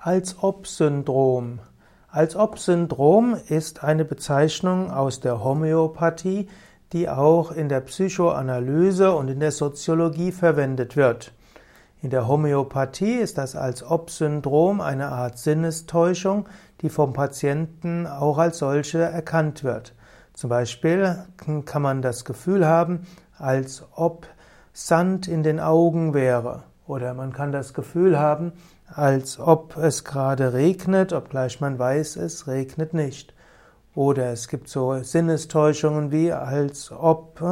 Als-ob-Syndrom. Als-ob-Syndrom ist eine Bezeichnung aus der Homöopathie, die auch in der Psychoanalyse und in der Soziologie verwendet wird. In der Homöopathie ist das Als-ob-Syndrom eine Art Sinnestäuschung, die vom Patienten auch als solche erkannt wird. Zum Beispiel kann man das Gefühl haben, als ob Sand in den Augen wäre. Oder man kann das Gefühl haben, als ob es gerade regnet, obgleich man weiß, es regnet nicht. Oder es gibt so Sinnestäuschungen wie, als ob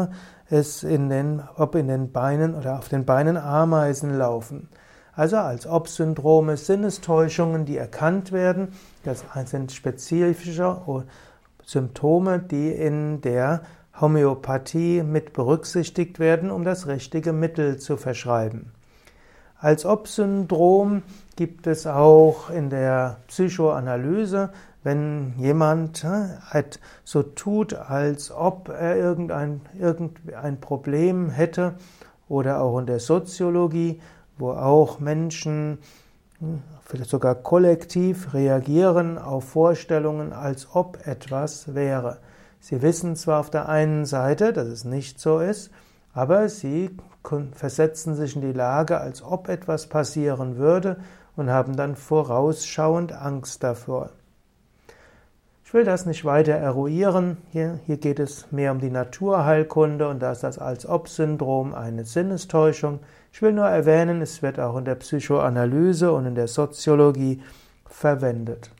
es in den, ob in den Beinen oder auf den Beinen Ameisen laufen. Also als ob Syndrome Sinnestäuschungen, die erkannt werden. Das sind spezifische Symptome, die in der Homöopathie mit berücksichtigt werden, um das richtige Mittel zu verschreiben. Als Ob-Syndrom gibt es auch in der Psychoanalyse, wenn jemand so tut, als ob er irgendein, irgendein Problem hätte, oder auch in der Soziologie, wo auch Menschen hm, vielleicht sogar kollektiv reagieren auf Vorstellungen, als ob etwas wäre. Sie wissen zwar auf der einen Seite, dass es nicht so ist, aber sie versetzen sich in die Lage, als ob etwas passieren würde und haben dann vorausschauend Angst davor. Ich will das nicht weiter eruieren. Hier, hier geht es mehr um die Naturheilkunde und da ist das Als-Ob-Syndrom eine Sinnestäuschung. Ich will nur erwähnen, es wird auch in der Psychoanalyse und in der Soziologie verwendet.